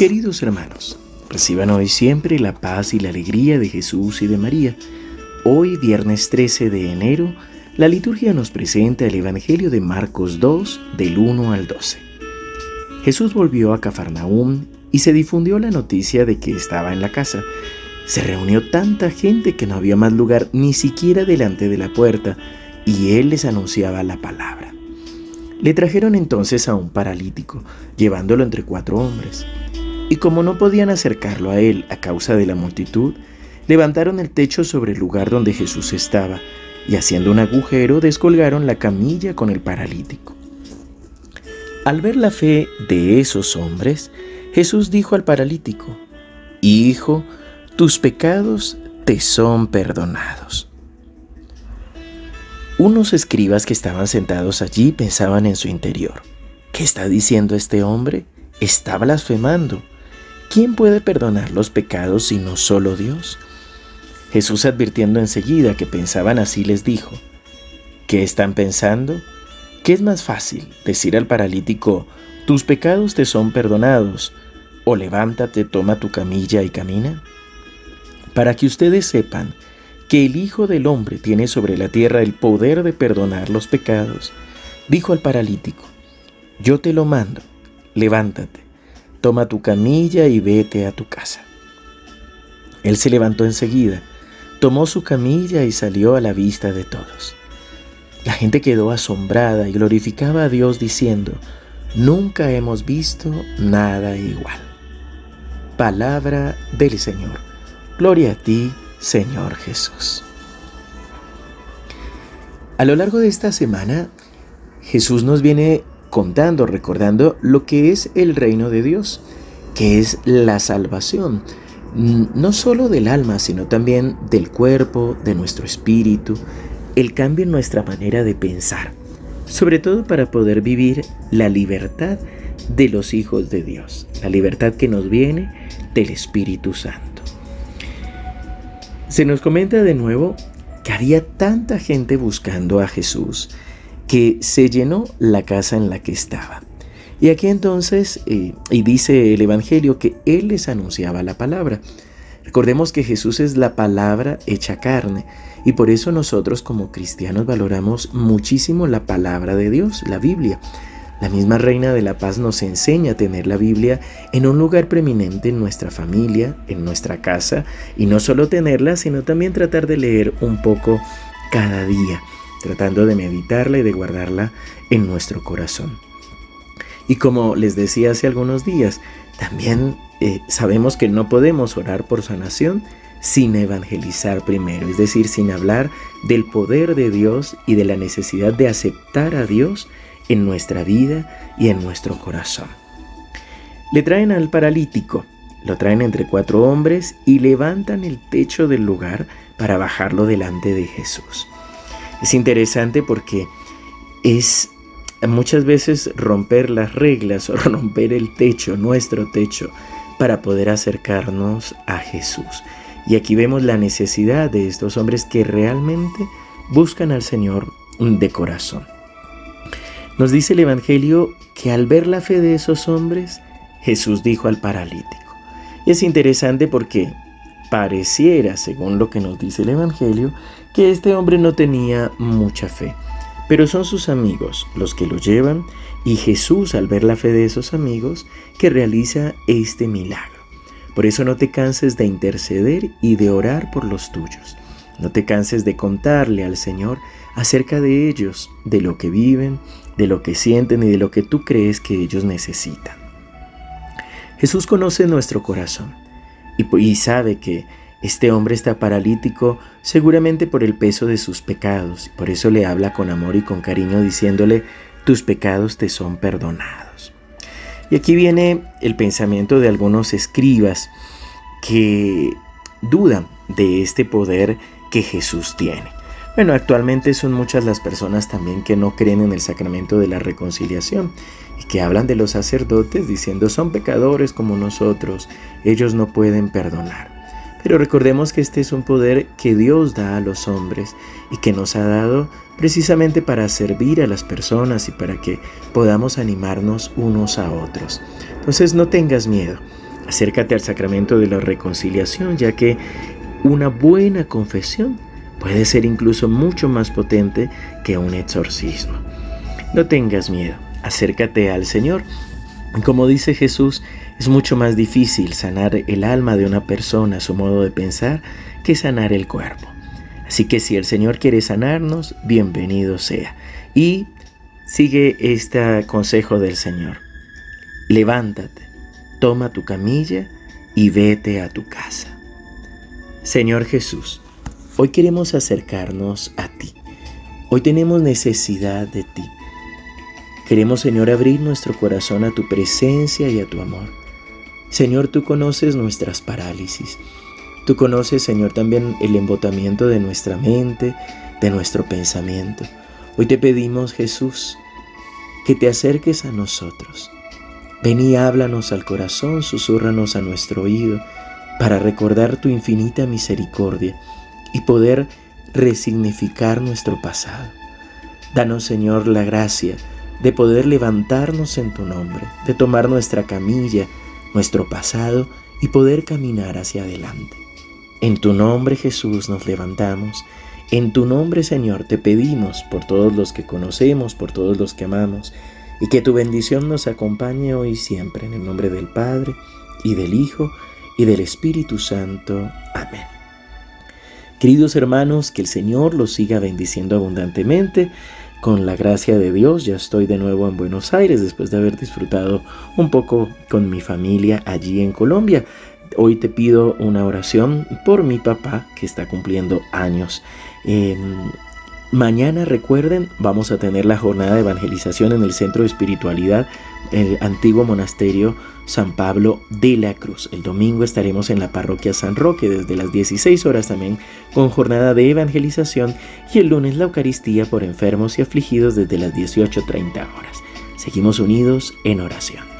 Queridos hermanos, reciban hoy siempre la paz y la alegría de Jesús y de María. Hoy, viernes 13 de enero, la liturgia nos presenta el Evangelio de Marcos 2, del 1 al 12. Jesús volvió a Cafarnaúm y se difundió la noticia de que estaba en la casa. Se reunió tanta gente que no había más lugar ni siquiera delante de la puerta, y él les anunciaba la palabra. Le trajeron entonces a un paralítico, llevándolo entre cuatro hombres. Y como no podían acercarlo a él a causa de la multitud, levantaron el techo sobre el lugar donde Jesús estaba y haciendo un agujero descolgaron la camilla con el paralítico. Al ver la fe de esos hombres, Jesús dijo al paralítico, Hijo, tus pecados te son perdonados. Unos escribas que estaban sentados allí pensaban en su interior, ¿qué está diciendo este hombre? Está blasfemando. ¿Quién puede perdonar los pecados sino solo Dios? Jesús advirtiendo enseguida que pensaban así les dijo, ¿qué están pensando? ¿Qué es más fácil decir al paralítico, tus pecados te son perdonados, o levántate, toma tu camilla y camina? Para que ustedes sepan que el Hijo del Hombre tiene sobre la tierra el poder de perdonar los pecados, dijo al paralítico, yo te lo mando, levántate toma tu camilla y vete a tu casa. Él se levantó enseguida, tomó su camilla y salió a la vista de todos. La gente quedó asombrada y glorificaba a Dios diciendo, nunca hemos visto nada igual. Palabra del Señor. Gloria a ti, Señor Jesús. A lo largo de esta semana, Jesús nos viene contando, recordando lo que es el reino de Dios, que es la salvación, no solo del alma, sino también del cuerpo, de nuestro espíritu, el cambio en nuestra manera de pensar, sobre todo para poder vivir la libertad de los hijos de Dios, la libertad que nos viene del Espíritu Santo. Se nos comenta de nuevo que había tanta gente buscando a Jesús, que se llenó la casa en la que estaba. Y aquí entonces, eh, y dice el Evangelio que Él les anunciaba la palabra. Recordemos que Jesús es la palabra hecha carne y por eso nosotros como cristianos valoramos muchísimo la palabra de Dios, la Biblia. La misma Reina de la Paz nos enseña a tener la Biblia en un lugar preeminente en nuestra familia, en nuestra casa, y no solo tenerla, sino también tratar de leer un poco cada día tratando de meditarla y de guardarla en nuestro corazón. Y como les decía hace algunos días, también eh, sabemos que no podemos orar por sanación sin evangelizar primero, es decir, sin hablar del poder de Dios y de la necesidad de aceptar a Dios en nuestra vida y en nuestro corazón. Le traen al paralítico, lo traen entre cuatro hombres y levantan el techo del lugar para bajarlo delante de Jesús. Es interesante porque es muchas veces romper las reglas o romper el techo, nuestro techo, para poder acercarnos a Jesús. Y aquí vemos la necesidad de estos hombres que realmente buscan al Señor de corazón. Nos dice el Evangelio que al ver la fe de esos hombres, Jesús dijo al paralítico. Y es interesante porque pareciera, según lo que nos dice el Evangelio, que este hombre no tenía mucha fe. Pero son sus amigos los que lo llevan y Jesús al ver la fe de esos amigos que realiza este milagro. Por eso no te canses de interceder y de orar por los tuyos. No te canses de contarle al Señor acerca de ellos, de lo que viven, de lo que sienten y de lo que tú crees que ellos necesitan. Jesús conoce nuestro corazón y, sabe que este hombre está paralítico seguramente por el peso de sus pecados, por eso le habla con amor y con cariño diciéndole, tus pecados te son perdonados. Y aquí viene el pensamiento de algunos escribas que dudan de este poder que Jesús tiene. Bueno, actualmente son muchas las personas también que no creen en el sacramento de la reconciliación y que hablan de los sacerdotes diciendo son pecadores como nosotros, ellos no pueden perdonar. Pero recordemos que este es un poder que Dios da a los hombres y que nos ha dado precisamente para servir a las personas y para que podamos animarnos unos a otros. Entonces no tengas miedo. Acércate al sacramento de la reconciliación, ya que una buena confesión puede ser incluso mucho más potente que un exorcismo. No tengas miedo, acércate al Señor. Como dice Jesús, es mucho más difícil sanar el alma de una persona, su modo de pensar, que sanar el cuerpo. Así que si el Señor quiere sanarnos, bienvenido sea. Y sigue este consejo del Señor. Levántate, toma tu camilla y vete a tu casa. Señor Jesús, hoy queremos acercarnos a ti. Hoy tenemos necesidad de ti. Queremos, Señor, abrir nuestro corazón a tu presencia y a tu amor. Señor, tú conoces nuestras parálisis. Tú conoces, Señor, también el embotamiento de nuestra mente, de nuestro pensamiento. Hoy te pedimos, Jesús, que te acerques a nosotros. Ven y háblanos al corazón, susurranos a nuestro oído, para recordar tu infinita misericordia y poder resignificar nuestro pasado. Danos, Señor, la gracia de poder levantarnos en tu nombre, de tomar nuestra camilla, nuestro pasado y poder caminar hacia adelante. En tu nombre Jesús nos levantamos. En tu nombre Señor te pedimos por todos los que conocemos, por todos los que amamos, y que tu bendición nos acompañe hoy y siempre, en el nombre del Padre, y del Hijo, y del Espíritu Santo. Amén. Queridos hermanos, que el Señor los siga bendiciendo abundantemente. Con la gracia de Dios ya estoy de nuevo en Buenos Aires después de haber disfrutado un poco con mi familia allí en Colombia. Hoy te pido una oración por mi papá que está cumpliendo años. Mañana recuerden, vamos a tener la jornada de evangelización en el Centro de Espiritualidad, el antiguo monasterio San Pablo de la Cruz. El domingo estaremos en la parroquia San Roque desde las 16 horas también con jornada de evangelización y el lunes la Eucaristía por enfermos y afligidos desde las 18.30 horas. Seguimos unidos en oración.